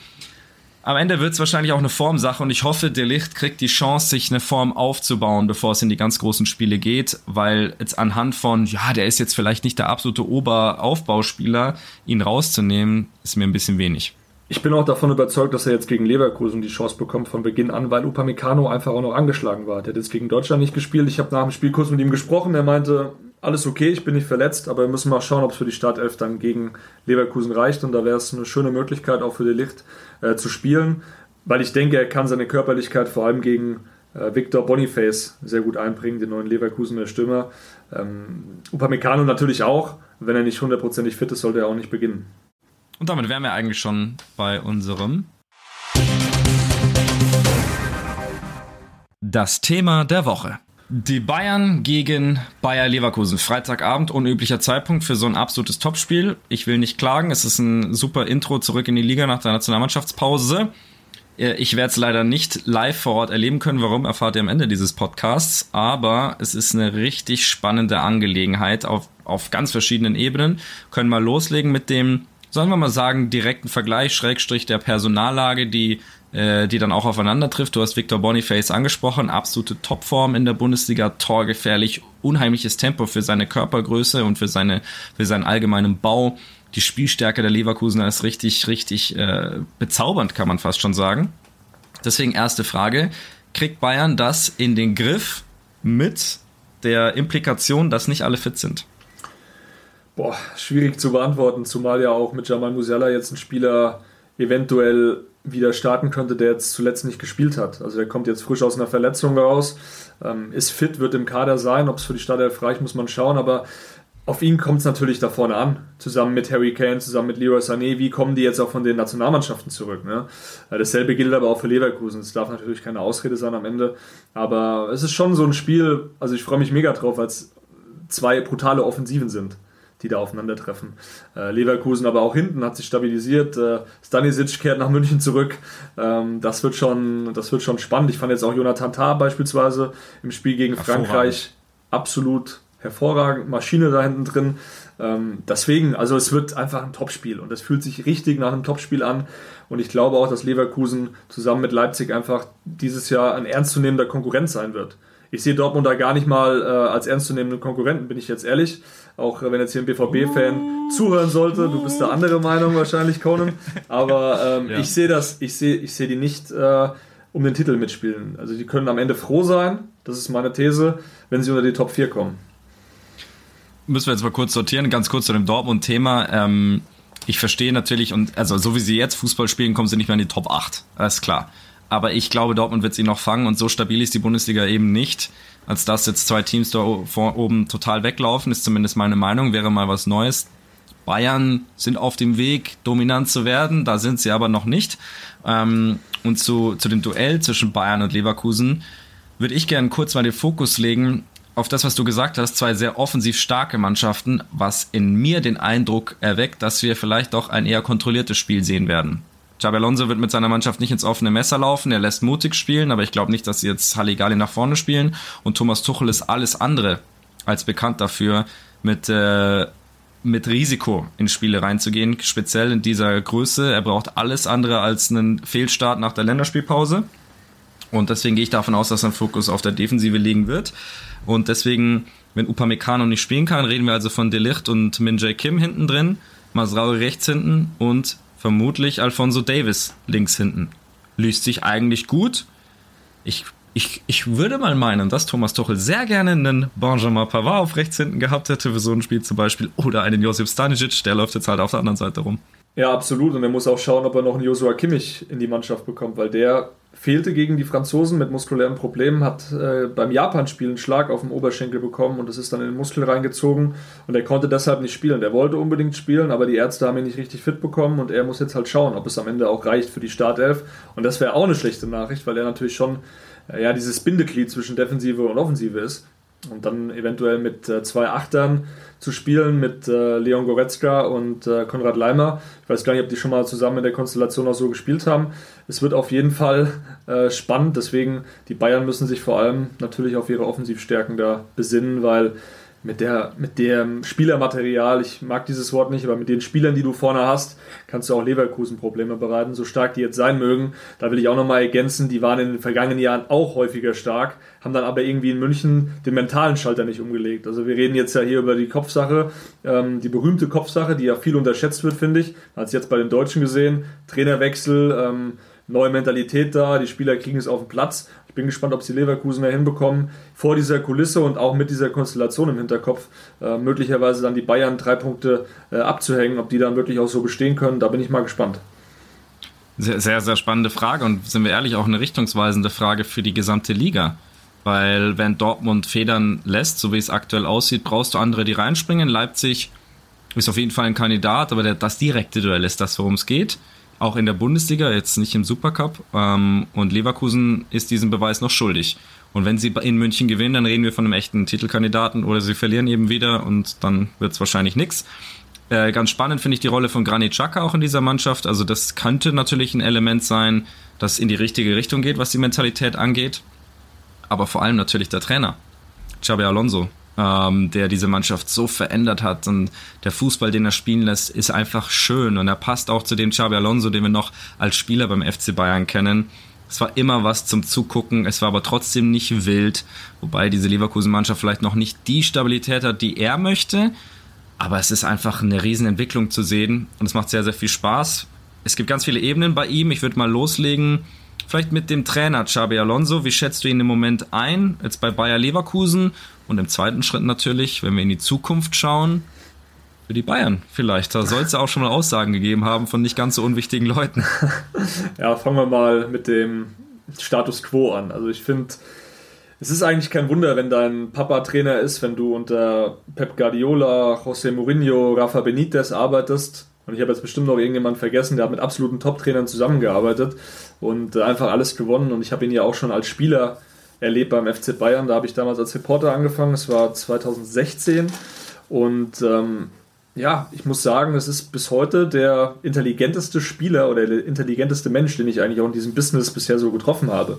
am Ende wird es wahrscheinlich auch eine Formsache und ich hoffe, der Licht kriegt die Chance, sich eine Form aufzubauen, bevor es in die ganz großen Spiele geht, weil jetzt anhand von, ja, der ist jetzt vielleicht nicht der absolute Oberaufbauspieler, ihn rauszunehmen, ist mir ein bisschen wenig. Ich bin auch davon überzeugt, dass er jetzt gegen Leverkusen die Chance bekommt von Beginn an, weil Upamecano einfach auch noch angeschlagen war. Der hat jetzt gegen Deutschland nicht gespielt. Ich habe nach dem Spiel kurz mit ihm gesprochen. Er meinte, alles okay, ich bin nicht verletzt, aber wir müssen mal schauen, ob es für die Startelf dann gegen Leverkusen reicht. Und da wäre es eine schöne Möglichkeit auch für die Licht äh, zu spielen, weil ich denke, er kann seine Körperlichkeit vor allem gegen äh, Victor Boniface sehr gut einbringen, den neuen Leverkusener Stürmer. Ähm, Upamecano natürlich auch. Wenn er nicht hundertprozentig fit ist, sollte er auch nicht beginnen. Und damit wären wir eigentlich schon bei unserem Das Thema der Woche. Die Bayern gegen Bayer Leverkusen. Freitagabend, unüblicher Zeitpunkt für so ein absolutes Topspiel. Ich will nicht klagen, es ist ein super Intro zurück in die Liga nach der Nationalmannschaftspause. Äh, ich werde es leider nicht live vor Ort erleben können. Warum erfahrt ihr am Ende dieses Podcasts? Aber es ist eine richtig spannende Angelegenheit auf, auf ganz verschiedenen Ebenen. Können mal loslegen mit dem, sollen wir mal sagen, direkten Vergleich, Schrägstrich der Personallage, die äh, die dann auch aufeinander trifft. Du hast Victor Boniface angesprochen, absolute Topform in der Bundesliga, torgefährlich, unheimliches Tempo für seine Körpergröße und für, seine, für seinen allgemeinen Bau. Die Spielstärke der Leverkusener ist richtig, richtig äh, bezaubernd, kann man fast schon sagen. Deswegen erste Frage, kriegt Bayern das in den Griff mit der Implikation, dass nicht alle fit sind? Boah, schwierig zu beantworten, zumal ja auch mit Jamal Musiala jetzt ein Spieler eventuell wieder starten könnte, der jetzt zuletzt nicht gespielt hat. Also der kommt jetzt frisch aus einer Verletzung raus, ähm, ist fit, wird im Kader sein. Ob es für die Startelf reicht, muss man schauen. Aber auf ihn kommt es natürlich da vorne an. Zusammen mit Harry Kane, zusammen mit Leroy Sané. Wie kommen die jetzt auch von den Nationalmannschaften zurück? Ne? Dasselbe gilt aber auch für Leverkusen. Es darf natürlich keine Ausrede sein am Ende. Aber es ist schon so ein Spiel, also ich freue mich mega drauf, weil es zwei brutale Offensiven sind, die da aufeinandertreffen. Äh, Leverkusen aber auch hinten hat sich stabilisiert. Äh, Stanisic kehrt nach München zurück. Ähm, das, wird schon, das wird schon spannend. Ich fand jetzt auch Jonathan Tah beispielsweise im Spiel gegen Frankreich absolut hervorragend, Maschine da hinten drin. Ähm, deswegen, also es wird einfach ein Topspiel und es fühlt sich richtig nach einem Topspiel an. Und ich glaube auch, dass Leverkusen zusammen mit Leipzig einfach dieses Jahr ein ernstzunehmender Konkurrent sein wird. Ich sehe Dortmund da gar nicht mal äh, als ernstzunehmenden Konkurrenten, bin ich jetzt ehrlich. Auch äh, wenn jetzt hier ein BVB-Fan zuhören sollte, du bist der andere Meinung wahrscheinlich, Conan. Aber ähm, ja. ich sehe das, ich sehe, ich sehe die nicht äh, um den Titel mitspielen. Also die können am Ende froh sein, das ist meine These, wenn sie unter die Top 4 kommen müssen wir jetzt mal kurz sortieren, ganz kurz zu dem Dortmund-Thema. Ähm, ich verstehe natürlich, und also so wie sie jetzt Fußball spielen, kommen sie nicht mehr in die Top 8. Das ist klar. Aber ich glaube, Dortmund wird sie noch fangen und so stabil ist die Bundesliga eben nicht, als dass jetzt zwei Teams da oben total weglaufen, ist zumindest meine Meinung, wäre mal was Neues. Bayern sind auf dem Weg, dominant zu werden, da sind sie aber noch nicht. Ähm, und zu, zu dem Duell zwischen Bayern und Leverkusen würde ich gerne kurz mal den Fokus legen auf das, was du gesagt hast, zwei sehr offensiv starke Mannschaften, was in mir den Eindruck erweckt, dass wir vielleicht doch ein eher kontrolliertes Spiel sehen werden. Xabi Alonso wird mit seiner Mannschaft nicht ins offene Messer laufen, er lässt mutig spielen, aber ich glaube nicht, dass sie jetzt Halligalli nach vorne spielen und Thomas Tuchel ist alles andere als bekannt dafür, mit, äh, mit Risiko in Spiele reinzugehen, speziell in dieser Größe. Er braucht alles andere als einen Fehlstart nach der Länderspielpause. Und deswegen gehe ich davon aus, dass er Fokus auf der Defensive legen wird. Und deswegen, wenn Upamecano nicht spielen kann, reden wir also von Delicht und Min Jae Kim hinten drin, Masraui rechts hinten und vermutlich Alfonso Davis links hinten. Liest sich eigentlich gut. Ich, ich, ich würde mal meinen, dass Thomas Tuchel sehr gerne einen Benjamin Pavard auf rechts hinten gehabt hätte für so ein Spiel zum Beispiel oder einen Josip Stanisic, der läuft jetzt halt auf der anderen Seite rum. Ja, absolut. Und er muss auch schauen, ob er noch einen Joshua Kimmich in die Mannschaft bekommt, weil der fehlte gegen die Franzosen mit muskulären Problemen, hat äh, beim Japan-Spiel einen Schlag auf dem Oberschenkel bekommen und das ist dann in den Muskel reingezogen und er konnte deshalb nicht spielen. Der wollte unbedingt spielen, aber die Ärzte haben ihn nicht richtig fit bekommen und er muss jetzt halt schauen, ob es am Ende auch reicht für die Startelf. Und das wäre auch eine schlechte Nachricht, weil er natürlich schon äh, ja, dieses Bindeglied zwischen Defensive und Offensive ist. Und dann eventuell mit äh, zwei Achtern zu spielen, mit äh, Leon Goretzka und äh, Konrad Leimer. Ich weiß gar nicht, ob die schon mal zusammen in der Konstellation auch so gespielt haben. Es wird auf jeden Fall äh, spannend, deswegen die Bayern müssen sich vor allem natürlich auf ihre Offensivstärken da besinnen, weil mit, der, mit dem Spielermaterial, ich mag dieses Wort nicht, aber mit den Spielern, die du vorne hast, kannst du auch Leverkusen Probleme bereiten, so stark die jetzt sein mögen. Da will ich auch nochmal ergänzen, die waren in den vergangenen Jahren auch häufiger stark, haben dann aber irgendwie in München den mentalen Schalter nicht umgelegt. Also wir reden jetzt ja hier über die Kopfsache, ähm, die berühmte Kopfsache, die ja viel unterschätzt wird, finde ich. Man hat es jetzt bei den Deutschen gesehen, Trainerwechsel, ähm, neue Mentalität da, die Spieler kriegen es auf den Platz. Ich bin gespannt, ob sie Leverkusen mehr hinbekommen, vor dieser Kulisse und auch mit dieser Konstellation im Hinterkopf äh, möglicherweise dann die Bayern drei Punkte äh, abzuhängen, ob die dann wirklich auch so bestehen können. Da bin ich mal gespannt. Sehr, sehr, sehr spannende Frage und sind wir ehrlich auch eine richtungsweisende Frage für die gesamte Liga. Weil wenn Dortmund Federn lässt, so wie es aktuell aussieht, brauchst du andere, die reinspringen. Leipzig ist auf jeden Fall ein Kandidat, aber der, das direkte Duell ist das, worum es geht auch in der Bundesliga, jetzt nicht im Supercup. Ähm, und Leverkusen ist diesen Beweis noch schuldig. Und wenn sie in München gewinnen, dann reden wir von einem echten Titelkandidaten oder sie verlieren eben wieder und dann wird es wahrscheinlich nichts. Äh, ganz spannend finde ich die Rolle von Granit Xhaka auch in dieser Mannschaft. Also das könnte natürlich ein Element sein, das in die richtige Richtung geht, was die Mentalität angeht. Aber vor allem natürlich der Trainer, Xabi Alonso ähm, der diese Mannschaft so verändert hat. Und der Fußball, den er spielen lässt, ist einfach schön. Und er passt auch zu dem Xabi Alonso, den wir noch als Spieler beim FC Bayern kennen. Es war immer was zum Zugucken, es war aber trotzdem nicht wild, wobei diese Leverkusen-Mannschaft vielleicht noch nicht die Stabilität hat, die er möchte. Aber es ist einfach eine Riesenentwicklung zu sehen und es macht sehr, sehr viel Spaß. Es gibt ganz viele Ebenen bei ihm. Ich würde mal loslegen. Vielleicht mit dem Trainer Xabi Alonso. Wie schätzt du ihn im Moment ein? Jetzt bei Bayer Leverkusen und im zweiten Schritt natürlich, wenn wir in die Zukunft schauen, für die Bayern vielleicht. Da soll es ja auch schon mal Aussagen gegeben haben von nicht ganz so unwichtigen Leuten. Ja, fangen wir mal mit dem Status quo an. Also ich finde, Es ist eigentlich kein Wunder, wenn dein Papa Trainer ist, wenn du unter Pep Guardiola, José Mourinho, Rafa Benitez arbeitest. Und ich habe jetzt bestimmt noch irgendjemanden vergessen, der hat mit absoluten Top-Trainern zusammengearbeitet und äh, einfach alles gewonnen. Und ich habe ihn ja auch schon als Spieler erlebt beim FC Bayern. Da habe ich damals als Reporter angefangen. Es war 2016. Und ähm, ja, ich muss sagen, es ist bis heute der intelligenteste Spieler oder der intelligenteste Mensch, den ich eigentlich auch in diesem Business bisher so getroffen habe.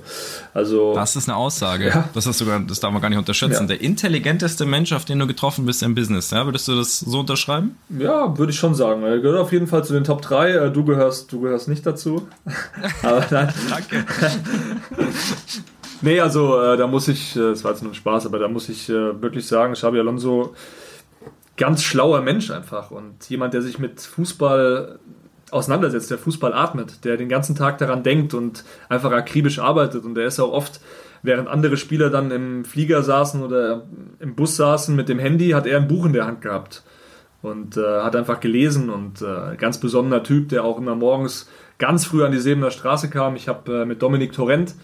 Also das ist eine Aussage. Ja. Das hast sogar, das darf man gar nicht unterschätzen. Ja. Der intelligenteste Mensch, auf den du getroffen bist im Business. Ja, würdest du das so unterschreiben? Ja, würde ich schon sagen. Er gehört auf jeden Fall zu den Top 3. Äh, du gehörst, du gehörst nicht dazu. aber nein. Danke. nee, also äh, da muss ich, äh, das war jetzt nur ein Spaß, aber da muss ich äh, wirklich sagen, Xabi Alonso ganz schlauer Mensch einfach und jemand, der sich mit Fußball auseinandersetzt, der Fußball atmet, der den ganzen Tag daran denkt und einfach akribisch arbeitet und der ist auch oft, während andere Spieler dann im Flieger saßen oder im Bus saßen mit dem Handy, hat er ein Buch in der Hand gehabt und äh, hat einfach gelesen und äh, ganz besonderer Typ, der auch immer morgens ganz früh an die Sebener Straße kam. Ich habe äh, mit Dominik Torrent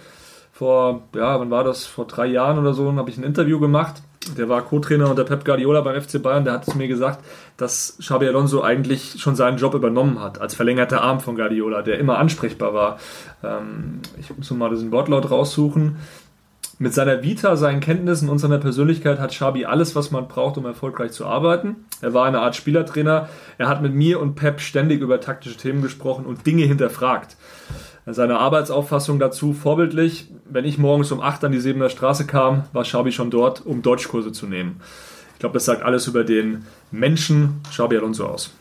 vor, ja, wann war das, vor drei Jahren oder so, habe ich ein Interview gemacht der war Co-Trainer unter Pep Guardiola beim FC Bayern, der hat es mir gesagt, dass Xabi Alonso eigentlich schon seinen Job übernommen hat, als verlängerter Arm von Guardiola, der immer ansprechbar war. Ähm, ich muss mal diesen Wortlaut raussuchen. Mit seiner Vita, seinen Kenntnissen und seiner Persönlichkeit hat Xabi alles, was man braucht, um erfolgreich zu arbeiten. Er war eine Art Spielertrainer. Er hat mit mir und Pep ständig über taktische Themen gesprochen und Dinge hinterfragt. Seine Arbeitsauffassung dazu vorbildlich. Wenn ich morgens um 8 an die Sebener Straße kam, war Schabi schon dort, um Deutschkurse zu nehmen. Ich glaube, das sagt alles über den Menschen Schabi Alonso aus.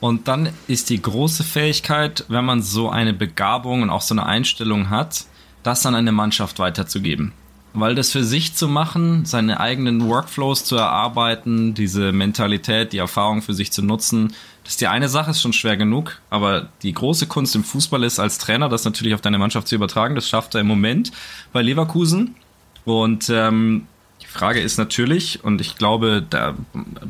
Und dann ist die große Fähigkeit, wenn man so eine Begabung und auch so eine Einstellung hat, das an eine Mannschaft weiterzugeben. Weil das für sich zu machen, seine eigenen Workflows zu erarbeiten, diese Mentalität, die Erfahrung für sich zu nutzen, das ist die eine Sache, ist schon schwer genug, aber die große Kunst im Fußball ist als Trainer, das natürlich auf deine Mannschaft zu übertragen. Das schafft er im Moment bei Leverkusen. Und ähm, die Frage ist natürlich, und ich glaube, da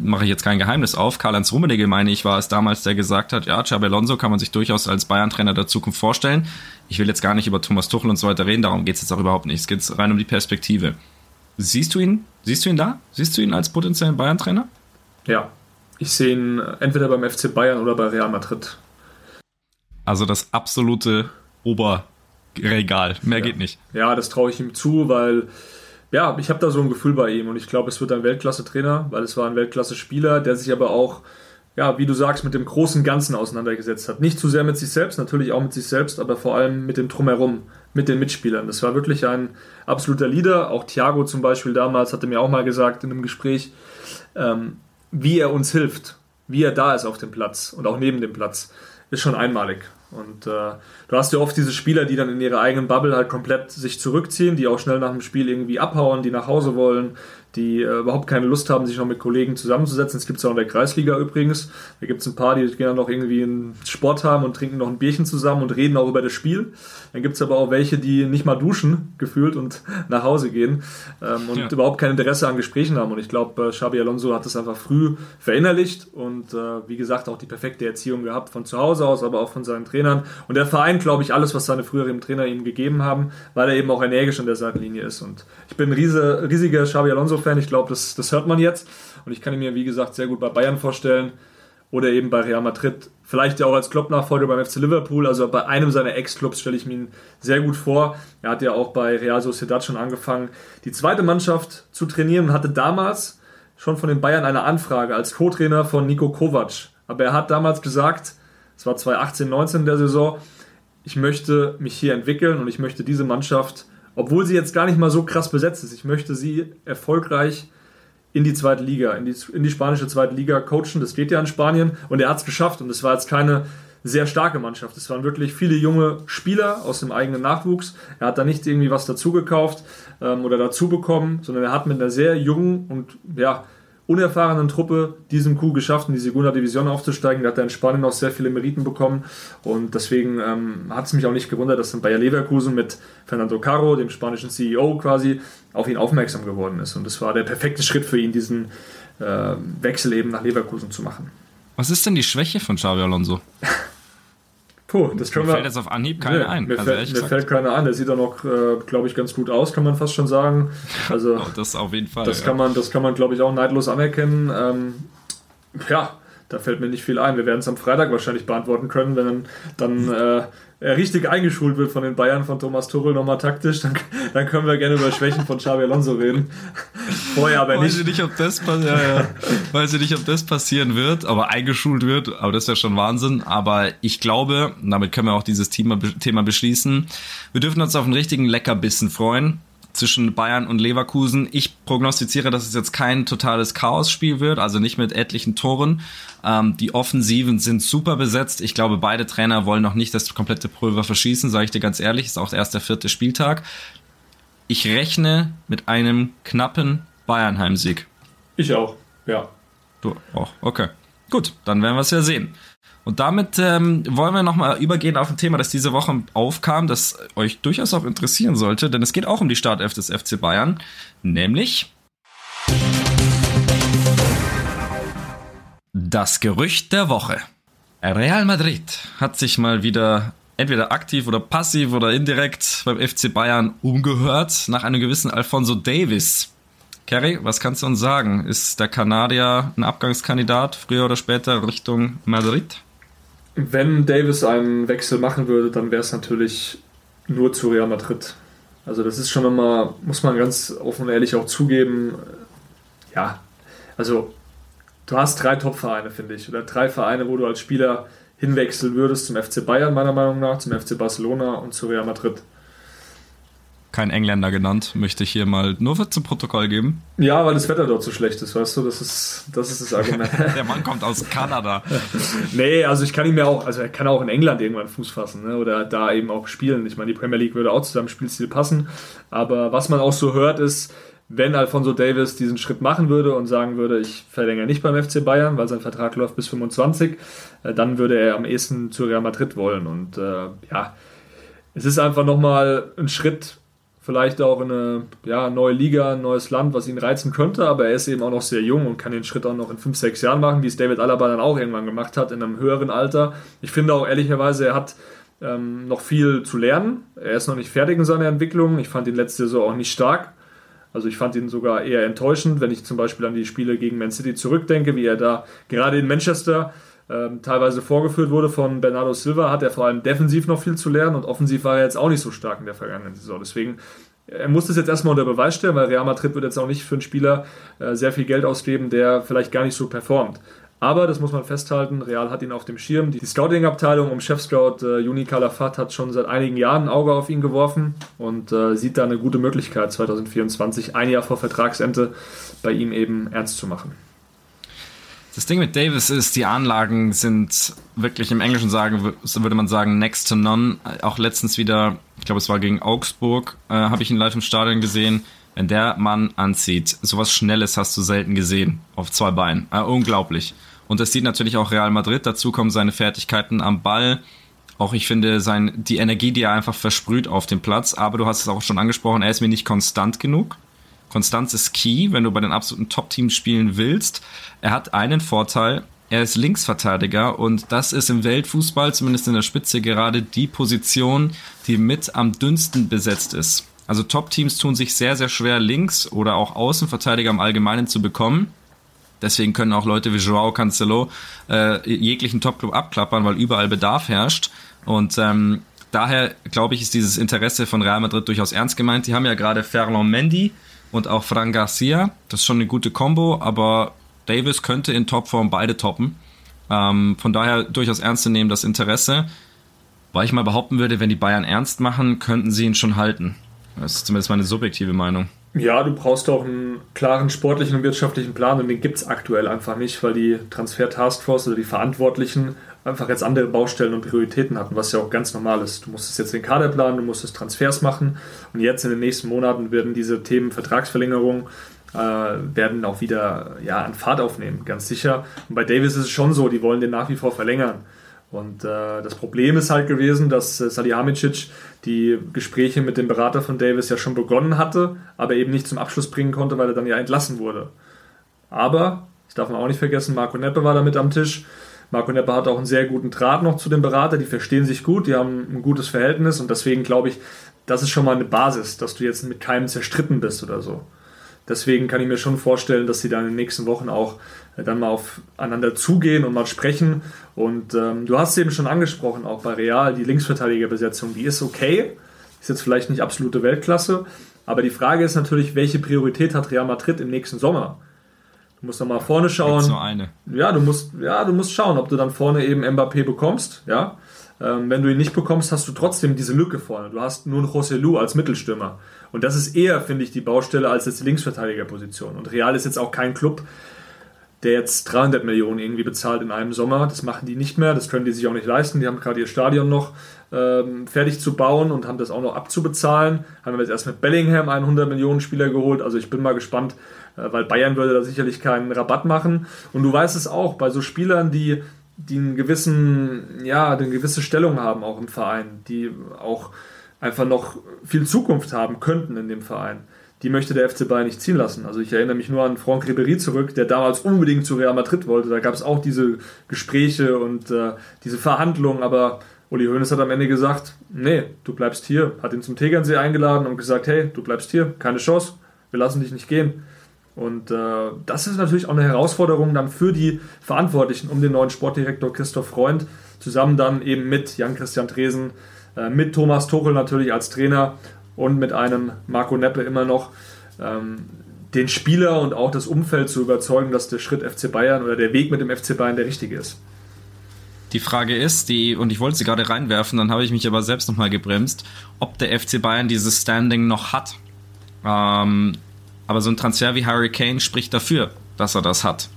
mache ich jetzt kein Geheimnis auf, Karl-Heinz Rummenigge, meine ich, war es damals, der gesagt hat, ja, Xabi Alonso kann man sich durchaus als Bayern-Trainer der Zukunft vorstellen. Ich will jetzt gar nicht über Thomas Tuchel und so weiter reden, darum geht es jetzt auch überhaupt nicht. Es geht rein um die Perspektive. Siehst du ihn? Siehst du ihn da? Siehst du ihn als potenziellen Bayern-Trainer? Ja, ich sehe ihn entweder beim FC Bayern oder bei Real Madrid. Also das absolute Oberregal. Mehr ja. geht nicht. Ja, das traue ich ihm zu, weil ja, ich habe da so ein Gefühl bei ihm und ich glaube, es wird ein Weltklasse-Trainer, weil es war ein Weltklasse-Spieler, der sich aber auch, ja, wie du sagst, mit dem großen Ganzen auseinandergesetzt hat. Nicht zu sehr mit sich selbst, natürlich auch mit sich selbst, aber vor allem mit dem Drumherum, mit den Mitspielern. Das war wirklich ein absoluter Leader. Auch Thiago zum Beispiel damals hatte mir auch mal gesagt in einem Gespräch, ähm, wie er uns hilft, wie er da ist auf dem Platz und auch neben dem Platz, ist schon einmalig. Und äh, du hast ja oft diese Spieler, die dann in ihrer eigenen Bubble halt komplett sich zurückziehen, die auch schnell nach dem Spiel irgendwie abhauen, die nach Hause wollen, die äh, überhaupt keine Lust haben, sich noch mit Kollegen zusammenzusetzen. Das gibt es auch in der Kreisliga übrigens. Da gibt es ein paar, die gehen dann noch irgendwie einen Sport haben und trinken noch ein Bierchen zusammen und reden auch über das Spiel. Dann gibt es aber auch welche, die nicht mal duschen, gefühlt, und nach Hause gehen ähm, und ja. überhaupt kein Interesse an Gesprächen haben. Und ich glaube, äh, Xabi Alonso hat das einfach früh verinnerlicht und äh, wie gesagt auch die perfekte Erziehung gehabt von zu Hause aus, aber auch von seinen Trainern. Und der Verein, glaube ich, alles, was seine früheren Trainer ihm gegeben haben, weil er eben auch energisch an der Seitenlinie ist. Und ich bin ein riese, riesiger Xabi Alonso fan Ich glaube, das, das hört man jetzt. Und ich kann ihn mir, wie gesagt, sehr gut bei Bayern vorstellen. Oder eben bei Real Madrid. Vielleicht ja auch als Klopp-Nachfolger beim FC Liverpool. Also bei einem seiner Ex-Clubs stelle ich mir ihn sehr gut vor. Er hat ja auch bei Real Sociedad schon angefangen, die zweite Mannschaft zu trainieren und hatte damals schon von den Bayern eine Anfrage als Co-Trainer von Nico Kovac. Aber er hat damals gesagt, es war 2018, 19 der Saison, ich möchte mich hier entwickeln und ich möchte diese Mannschaft obwohl sie jetzt gar nicht mal so krass besetzt ist. Ich möchte sie erfolgreich in die zweite Liga, in die, in die spanische zweite Liga coachen. Das geht ja in Spanien und er hat es geschafft. Und es war jetzt keine sehr starke Mannschaft. Es waren wirklich viele junge Spieler aus dem eigenen Nachwuchs. Er hat da nicht irgendwie was dazu gekauft ähm, oder dazu bekommen, sondern er hat mit einer sehr jungen und ja, unerfahrenen Truppe diesen Coup geschafft, in die Segunda Division aufzusteigen. Da hat er in Spanien auch sehr viele Meriten bekommen und deswegen ähm, hat es mich auch nicht gewundert, dass dann Bayer Leverkusen mit Fernando Caro, dem spanischen CEO quasi, auf ihn aufmerksam geworden ist. Und es war der perfekte Schritt für ihn, diesen äh, Wechsel eben nach Leverkusen zu machen. Was ist denn die Schwäche von Xavi Alonso? Puh, das können mir wir. fällt jetzt auf Anhieb keine Nee, ein. Mir, also fällt, mir fällt keiner ein. Der sieht auch noch, äh, glaube ich, ganz gut aus, kann man fast schon sagen. Also, oh, das auf jeden Fall. das ja. kann man, das kann man, glaube ich, auch neidlos anerkennen. Ähm, ja, da fällt mir nicht viel ein. Wir werden es am Freitag wahrscheinlich beantworten können, wenn dann äh, richtig eingeschult wird von den Bayern, von Thomas Tuchel nochmal taktisch. Dann, dann können wir gerne über Schwächen von Xabi Alonso reden. Vorher aber Weiß nicht. ich nicht, ob das, ja, ja. Weiß ich nicht, ob das passieren wird, aber eingeschult wird, aber das ja schon Wahnsinn. Aber ich glaube, damit können wir auch dieses Thema, Thema beschließen, wir dürfen uns auf einen richtigen Leckerbissen freuen zwischen Bayern und Leverkusen. Ich prognostiziere, dass es jetzt kein totales Chaosspiel wird, also nicht mit etlichen Toren. Ähm, die Offensiven sind super besetzt. Ich glaube, beide Trainer wollen noch nicht das komplette Pulver verschießen, sage ich dir ganz ehrlich. Ist auch erst der vierte Spieltag. Ich rechne mit einem knappen Bayern-Heimsieg. Ich auch, ja. Du auch. Okay. Gut, dann werden wir es ja sehen. Und damit ähm, wollen wir nochmal übergehen auf ein Thema, das diese Woche aufkam, das euch durchaus auch interessieren sollte, denn es geht auch um die Startelf des FC Bayern, nämlich das Gerücht der Woche. Real Madrid hat sich mal wieder entweder aktiv oder passiv oder indirekt beim FC Bayern umgehört nach einem gewissen Alfonso Davis. Kerry, was kannst du uns sagen? Ist der Kanadier ein Abgangskandidat früher oder später Richtung Madrid? Wenn Davis einen Wechsel machen würde, dann wäre es natürlich nur zu Real Madrid. Also das ist schon immer, muss man ganz offen und ehrlich auch zugeben, ja, also du hast drei Top-Vereine, finde ich, oder drei Vereine, wo du als Spieler hinwechseln würdest zum FC Bayern, meiner Meinung nach, zum FC Barcelona und zu Real Madrid. Kein Engländer genannt, möchte ich hier mal nur für zum Protokoll geben. Ja, weil das Wetter dort so schlecht ist, weißt du, das ist das, ist das Argument. Der Mann kommt aus Kanada. nee, also ich kann ihn mir auch, also er kann auch in England irgendwann Fuß fassen ne? oder da eben auch spielen. Ich meine, die Premier League würde auch zu seinem Spielstil passen, aber was man auch so hört ist, wenn Alfonso Davis diesen Schritt machen würde und sagen würde, ich verlängere nicht beim FC Bayern, weil sein Vertrag läuft bis 25, äh, dann würde er am ehesten zu Real Madrid wollen. Und äh, ja, es ist einfach nochmal ein Schritt, vielleicht auch in eine ja, neue Liga, ein neues Land, was ihn reizen könnte, aber er ist eben auch noch sehr jung und kann den Schritt auch noch in 5, 6 Jahren machen, wie es David Alaba dann auch irgendwann gemacht hat, in einem höheren Alter. Ich finde auch ehrlicherweise, er hat ähm, noch viel zu lernen. Er ist noch nicht fertig in seiner Entwicklung. Ich fand ihn letzte Saison auch nicht stark. Also ich fand ihn sogar eher enttäuschend, wenn ich zum Beispiel an die Spiele gegen Man City zurückdenke, wie er da gerade in Manchester ähm, teilweise vorgeführt wurde von Bernardo Silva, hat er vor allem defensiv noch viel zu lernen und offensiv war er jetzt auch nicht so stark in der vergangenen Saison. Deswegen, er muss das jetzt erstmal unter Beweis stellen, weil Real Madrid wird jetzt auch nicht für einen Spieler äh, sehr viel Geld ausgeben, der vielleicht gar nicht so performt. Aber das muss man festhalten, Real hat ihn auf dem Schirm. Die Scouting-Abteilung um Chefscout äh, Juni Calafat hat schon seit einigen Jahren ein Auge auf ihn geworfen und äh, sieht da eine gute Möglichkeit, 2024, ein Jahr vor Vertragsende, bei ihm eben ernst zu machen. Das Ding mit Davis ist, die Anlagen sind wirklich im Englischen sagen, würde man sagen, next to none. Auch letztens wieder, ich glaube, es war gegen Augsburg, äh, habe ich ihn live im Stadion gesehen. Wenn der Mann anzieht, sowas Schnelles hast du selten gesehen auf zwei Beinen. Äh, unglaublich. Und das sieht natürlich auch Real Madrid. Dazu kommen seine Fertigkeiten am Ball. Auch ich finde sein, die Energie, die er einfach versprüht auf dem Platz. Aber du hast es auch schon angesprochen, er ist mir nicht konstant genug. Konstanz ist key, wenn du bei den absoluten Top-Teams spielen willst. Er hat einen Vorteil, er ist Linksverteidiger und das ist im Weltfußball, zumindest in der Spitze, gerade die Position, die mit am dünnsten besetzt ist. Also Top-Teams tun sich sehr, sehr schwer, Links- oder auch Außenverteidiger im Allgemeinen zu bekommen. Deswegen können auch Leute wie Joao Cancelo äh, jeglichen Top-Club abklappern, weil überall Bedarf herrscht. Und ähm, daher, glaube ich, ist dieses Interesse von Real Madrid durchaus ernst gemeint. Die haben ja gerade Ferland Mendy und auch Fran Garcia. Das ist schon eine gute Combo, aber Davis könnte in Topform beide toppen. Ähm, von daher durchaus ernst zu nehmen das Interesse. Weil ich mal behaupten würde, wenn die Bayern ernst machen, könnten sie ihn schon halten. Das ist zumindest meine subjektive Meinung. Ja, du brauchst auch einen klaren sportlichen und wirtschaftlichen Plan und den gibt es aktuell einfach nicht, weil die Transfer-Taskforce oder die Verantwortlichen einfach jetzt andere Baustellen und Prioritäten hatten, was ja auch ganz normal ist. Du musstest jetzt den Kader planen, du musstest Transfers machen und jetzt in den nächsten Monaten werden diese Themen Vertragsverlängerung äh, werden auch wieder ja, an Fahrt aufnehmen, ganz sicher. Und bei Davis ist es schon so, die wollen den nach wie vor verlängern. Und äh, das Problem ist halt gewesen, dass äh, Salihamidzic die Gespräche mit dem Berater von Davis ja schon begonnen hatte, aber eben nicht zum Abschluss bringen konnte, weil er dann ja entlassen wurde. Aber, das darf man auch nicht vergessen, Marco Neppe war da mit am Tisch. Marco Neppe hat auch einen sehr guten Draht noch zu dem Berater, die verstehen sich gut, die haben ein gutes Verhältnis und deswegen glaube ich, das ist schon mal eine Basis, dass du jetzt mit keinem zerstritten bist oder so. Deswegen kann ich mir schon vorstellen, dass sie dann in den nächsten Wochen auch dann mal aufeinander zugehen und mal sprechen. Und ähm, du hast es eben schon angesprochen, auch bei Real, die Linksverteidigerbesetzung, die ist okay. Ist jetzt vielleicht nicht absolute Weltklasse, aber die Frage ist natürlich, welche Priorität hat Real Madrid im nächsten Sommer? Du musst noch mal vorne schauen. Nur eine. Ja, du musst, ja, du musst schauen, ob du dann vorne eben Mbappé bekommst. Ja, ähm, wenn du ihn nicht bekommst, hast du trotzdem diese Lücke vorne. Du hast nur einen José Lu als Mittelstürmer. Und das ist eher, finde ich, die Baustelle als jetzt die Linksverteidigerposition. Und Real ist jetzt auch kein Club, der jetzt 300 Millionen irgendwie bezahlt in einem Sommer. Das machen die nicht mehr, das können die sich auch nicht leisten. Die haben gerade ihr Stadion noch ähm, fertig zu bauen und haben das auch noch abzubezahlen. Haben wir jetzt erst mit Bellingham einen 100 Millionen Spieler geholt. Also ich bin mal gespannt, äh, weil Bayern würde da sicherlich keinen Rabatt machen. Und du weißt es auch, bei so Spielern, die, die einen gewissen, ja, eine gewisse Stellung haben auch im Verein, die auch einfach noch viel Zukunft haben könnten in dem Verein die möchte der FC Bayern nicht ziehen lassen. Also ich erinnere mich nur an Franck Ribéry zurück, der damals unbedingt zu Real Madrid wollte. Da gab es auch diese Gespräche und äh, diese Verhandlungen, aber Uli Hoeneß hat am Ende gesagt, nee, du bleibst hier. Hat ihn zum Tegernsee eingeladen und gesagt, hey, du bleibst hier, keine Chance, wir lassen dich nicht gehen. Und äh, das ist natürlich auch eine Herausforderung dann für die Verantwortlichen um den neuen Sportdirektor Christoph Freund, zusammen dann eben mit Jan-Christian Dresen, äh, mit Thomas Tuchel natürlich als Trainer und mit einem Marco Neppe immer noch ähm, den Spieler und auch das Umfeld zu überzeugen, dass der Schritt FC Bayern oder der Weg mit dem FC Bayern der richtige ist. Die Frage ist, die, und ich wollte sie gerade reinwerfen, dann habe ich mich aber selbst nochmal gebremst, ob der FC Bayern dieses Standing noch hat. Ähm, aber so ein Transfer wie Harry Kane spricht dafür, dass er das hat.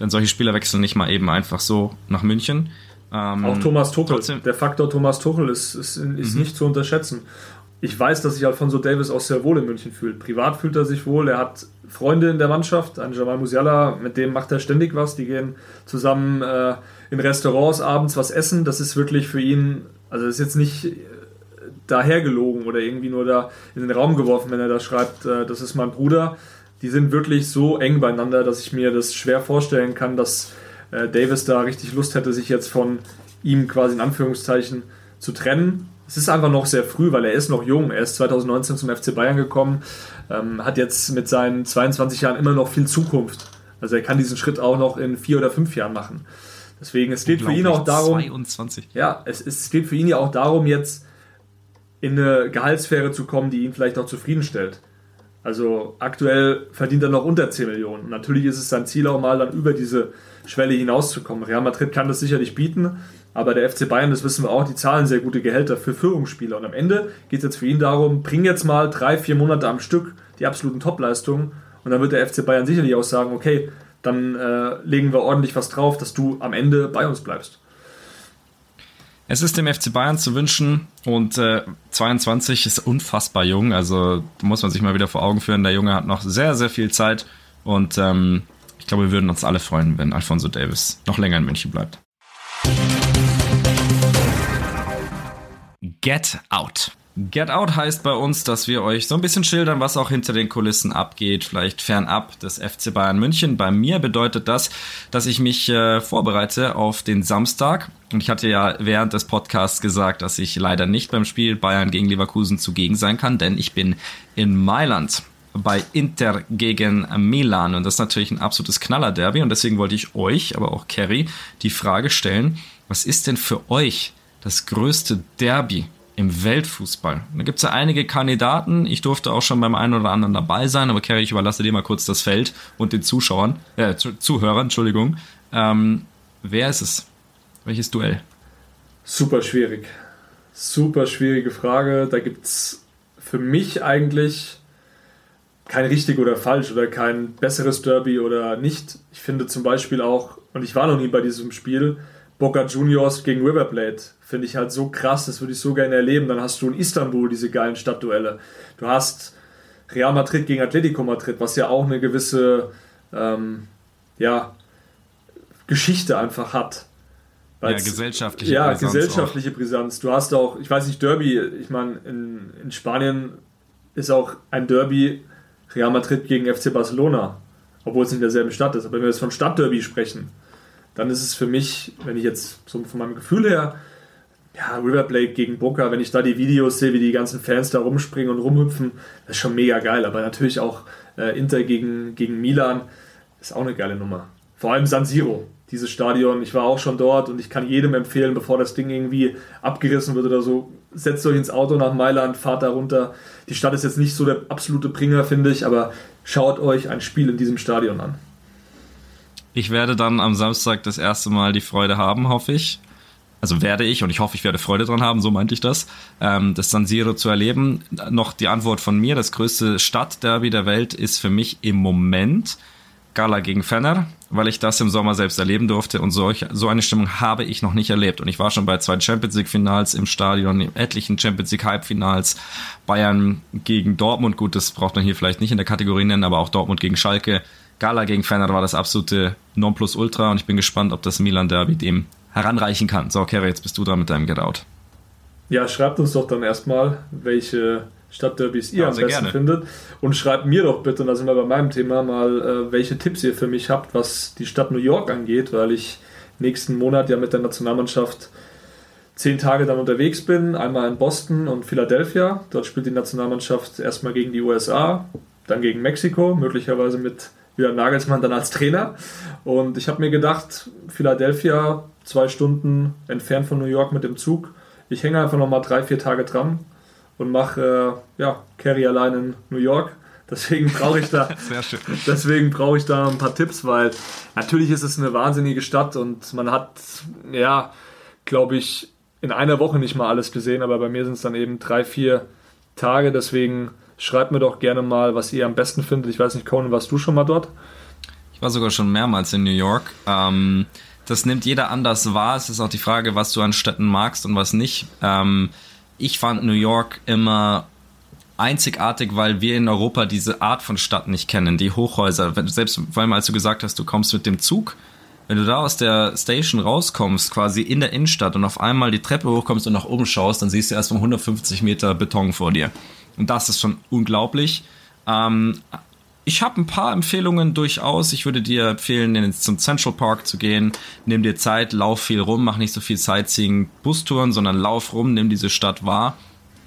Denn solche Spieler wechseln nicht mal eben einfach so nach München. Ähm, auch Thomas Tuchel. Trotzdem. Der Faktor Thomas Tuchel ist, ist, ist mhm. nicht zu unterschätzen ich weiß, dass sich Alfonso Davis auch sehr wohl in München fühlt. Privat fühlt er sich wohl. Er hat Freunde in der Mannschaft. Ein Jamal Musiala, mit dem macht er ständig was. Die gehen zusammen äh, in Restaurants abends was essen. Das ist wirklich für ihn, also das ist jetzt nicht äh, dahergelogen oder irgendwie nur da in den Raum geworfen, wenn er da schreibt, äh, das ist mein Bruder. Die sind wirklich so eng beieinander, dass ich mir das schwer vorstellen kann, dass äh, Davis da richtig Lust hätte, sich jetzt von ihm quasi in Anführungszeichen zu trennen es ist einfach noch sehr früh, weil er ist noch jung. Er ist 2019 zum FC Bayern gekommen, ähm, hat jetzt mit seinen 22 Jahren immer noch viel Zukunft. Also er kann diesen Schritt auch noch in vier oder fünf Jahren machen. Deswegen, es geht für ihn auch darum. 22. Ja, es, es geht für ihn ja auch darum, jetzt in eine Gehaltssphäre zu kommen, die ihn vielleicht auch zufriedenstellt. Also aktuell verdient er noch unter 10 Millionen. Und natürlich ist es sein Ziel auch mal dann über diese Schwelle hinauszukommen. Real Madrid kann das sicherlich bieten, aber der FC Bayern, das wissen wir auch, die zahlen sehr gute Gehälter für Führungsspieler. Und am Ende geht es jetzt für ihn darum, bring jetzt mal drei, vier Monate am Stück die absoluten Topleistungen. Und dann wird der FC Bayern sicherlich auch sagen, okay, dann äh, legen wir ordentlich was drauf, dass du am Ende bei uns bleibst. Es ist dem FC Bayern zu wünschen und äh, 22 ist unfassbar jung, also muss man sich mal wieder vor Augen führen. Der Junge hat noch sehr, sehr viel Zeit und ähm, ich glaube, wir würden uns alle freuen, wenn Alfonso Davis noch länger in München bleibt. Get Out. Get Out heißt bei uns, dass wir euch so ein bisschen schildern, was auch hinter den Kulissen abgeht, vielleicht fernab des FC Bayern München. Bei mir bedeutet das, dass ich mich äh, vorbereite auf den Samstag. Und ich hatte ja während des Podcasts gesagt, dass ich leider nicht beim Spiel Bayern gegen Leverkusen zugegen sein kann, denn ich bin in Mailand bei Inter gegen Milan. Und das ist natürlich ein absolutes Knaller-Derby. Und deswegen wollte ich euch, aber auch Kerry, die Frage stellen, was ist denn für euch das größte Derby im Weltfußball. Da gibt es ja einige Kandidaten. Ich durfte auch schon beim einen oder anderen dabei sein, aber Kerry, ich überlasse dir mal kurz das Feld und den Zuschauern, äh, Zuhörern, Entschuldigung. Ähm, wer ist es? Welches Duell? Super schwierig. Super schwierige Frage. Da gibt es für mich eigentlich kein richtig oder falsch oder kein besseres Derby oder nicht. Ich finde zum Beispiel auch, und ich war noch nie bei diesem Spiel, Boca Juniors gegen River Plate. Finde ich halt so krass, das würde ich so gerne erleben. Dann hast du in Istanbul diese geilen Stadtduelle. Du hast Real Madrid gegen Atletico Madrid, was ja auch eine gewisse ähm, ja, Geschichte einfach hat. Ja, gesellschaftliche ja, Brisanz. gesellschaftliche auch. Brisanz. Du hast auch, ich weiß nicht, Derby, ich meine, in, in Spanien ist auch ein Derby Real Madrid gegen FC Barcelona, obwohl es nicht in derselben Stadt ist. Aber wenn wir jetzt von Stadtderby sprechen, dann ist es für mich, wenn ich jetzt so von meinem Gefühl her, ja, River Plate gegen Boca, wenn ich da die Videos sehe, wie die ganzen Fans da rumspringen und rumhüpfen, das ist schon mega geil. Aber natürlich auch äh, Inter gegen, gegen Milan ist auch eine geile Nummer. Vor allem San Siro, dieses Stadion. Ich war auch schon dort und ich kann jedem empfehlen, bevor das Ding irgendwie abgerissen wird oder so, setzt euch ins Auto nach Mailand, fahrt da runter. Die Stadt ist jetzt nicht so der absolute Bringer, finde ich, aber schaut euch ein Spiel in diesem Stadion an. Ich werde dann am Samstag das erste Mal die Freude haben, hoffe ich. Also werde ich und ich hoffe, ich werde Freude dran haben, so meinte ich das, ähm, das San Siro zu erleben. Noch die Antwort von mir, das größte Stadtderby der Welt ist für mich im Moment Gala gegen Fenner, weil ich das im Sommer selbst erleben durfte und solch, so eine Stimmung habe ich noch nicht erlebt. Und ich war schon bei zwei Champions League Finals im Stadion, etlichen Champions League Halbfinals, Bayern gegen Dortmund, gut, das braucht man hier vielleicht nicht in der Kategorie nennen, aber auch Dortmund gegen Schalke Gala gegen Feyenoord war das absolute Nonplusultra und ich bin gespannt, ob das Milan Derby dem heranreichen kann. So, Kerry, jetzt bist du dran mit deinem Get Out. Ja, schreibt uns doch dann erstmal, welche Stadtderbys ihr ja, am besten gerne. findet. Und schreibt mir doch bitte, und da sind wir bei meinem Thema, mal, äh, welche Tipps ihr für mich habt, was die Stadt New York angeht, weil ich nächsten Monat ja mit der Nationalmannschaft zehn Tage dann unterwegs bin. Einmal in Boston und Philadelphia. Dort spielt die Nationalmannschaft erstmal gegen die USA, dann gegen Mexiko, möglicherweise mit wieder Nagelsmann dann als Trainer. Und ich habe mir gedacht, Philadelphia, zwei Stunden entfernt von New York mit dem Zug. Ich hänge einfach nochmal drei, vier Tage dran und mache äh, ja, Carry allein in New York. Deswegen brauche ich da, deswegen brauche ich da ein paar Tipps, weil natürlich ist es eine wahnsinnige Stadt und man hat, ja, glaube ich, in einer Woche nicht mal alles gesehen, aber bei mir sind es dann eben drei, vier Tage. Deswegen Schreibt mir doch gerne mal, was ihr am besten findet. Ich weiß nicht, Conan, warst du schon mal dort? Ich war sogar schon mehrmals in New York. Ähm, das nimmt jeder anders wahr. Es ist auch die Frage, was du an Städten magst und was nicht. Ähm, ich fand New York immer einzigartig, weil wir in Europa diese Art von Stadt nicht kennen, die Hochhäuser. Selbst vor allem, als du gesagt hast, du kommst mit dem Zug, wenn du da aus der Station rauskommst, quasi in der Innenstadt und auf einmal die Treppe hochkommst und nach oben schaust, dann siehst du erst mal 150 Meter Beton vor dir. Und das ist schon unglaublich. Ähm, ich habe ein paar Empfehlungen durchaus. Ich würde dir empfehlen, zum Central Park zu gehen. Nimm dir Zeit, lauf viel rum, mach nicht so viel Sightseeing, Bustouren, sondern lauf rum, nimm diese Stadt wahr.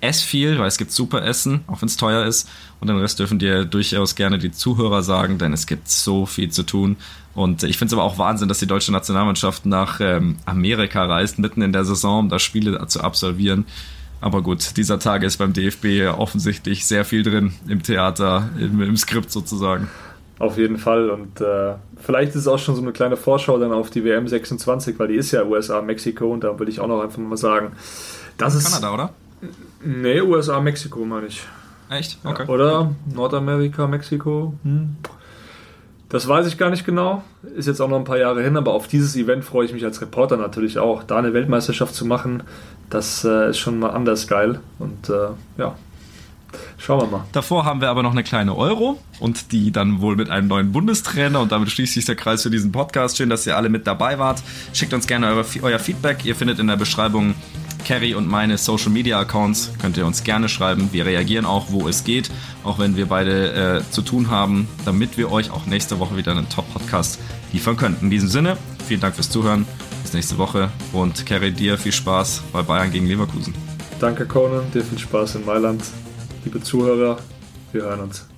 Ess viel, weil es gibt super Essen, auch wenn es teuer ist. Und den Rest dürfen dir durchaus gerne die Zuhörer sagen, denn es gibt so viel zu tun. Und ich finde es aber auch Wahnsinn, dass die deutsche Nationalmannschaft nach ähm, Amerika reist, mitten in der Saison, um da Spiele zu absolvieren. Aber gut, dieser Tag ist beim DFB offensichtlich sehr viel drin im Theater, im, im Skript sozusagen. Auf jeden Fall. Und äh, vielleicht ist es auch schon so eine kleine Vorschau dann auf die WM 26, weil die ist ja USA, Mexiko und da würde ich auch noch einfach mal sagen, das ist. Kanada, oder? Nee, USA, Mexiko meine ich. Echt? Okay. Ja, oder Nordamerika, Mexiko. Hm. Das weiß ich gar nicht genau. Ist jetzt auch noch ein paar Jahre hin, aber auf dieses Event freue ich mich als Reporter natürlich auch. Da eine Weltmeisterschaft zu machen, das äh, ist schon mal anders geil. Und äh, ja, Schauen wir mal. Davor haben wir aber noch eine kleine Euro und die dann wohl mit einem neuen Bundestrainer und damit schließt sich der Kreis für diesen Podcast. Schön, dass ihr alle mit dabei wart. Schickt uns gerne euer, euer Feedback. Ihr findet in der Beschreibung Carrie und meine Social Media Accounts. Könnt ihr uns gerne schreiben. Wir reagieren auch, wo es geht, auch wenn wir beide äh, zu tun haben, damit wir euch auch nächste Woche wieder einen Top-Podcast liefern können. In diesem Sinne, vielen Dank fürs Zuhören. Bis nächste Woche und Carrie, dir viel Spaß bei Bayern gegen Leverkusen. Danke, Conan. Dir viel Spaß in Mailand. Liebe Zuhörer, wir hören uns.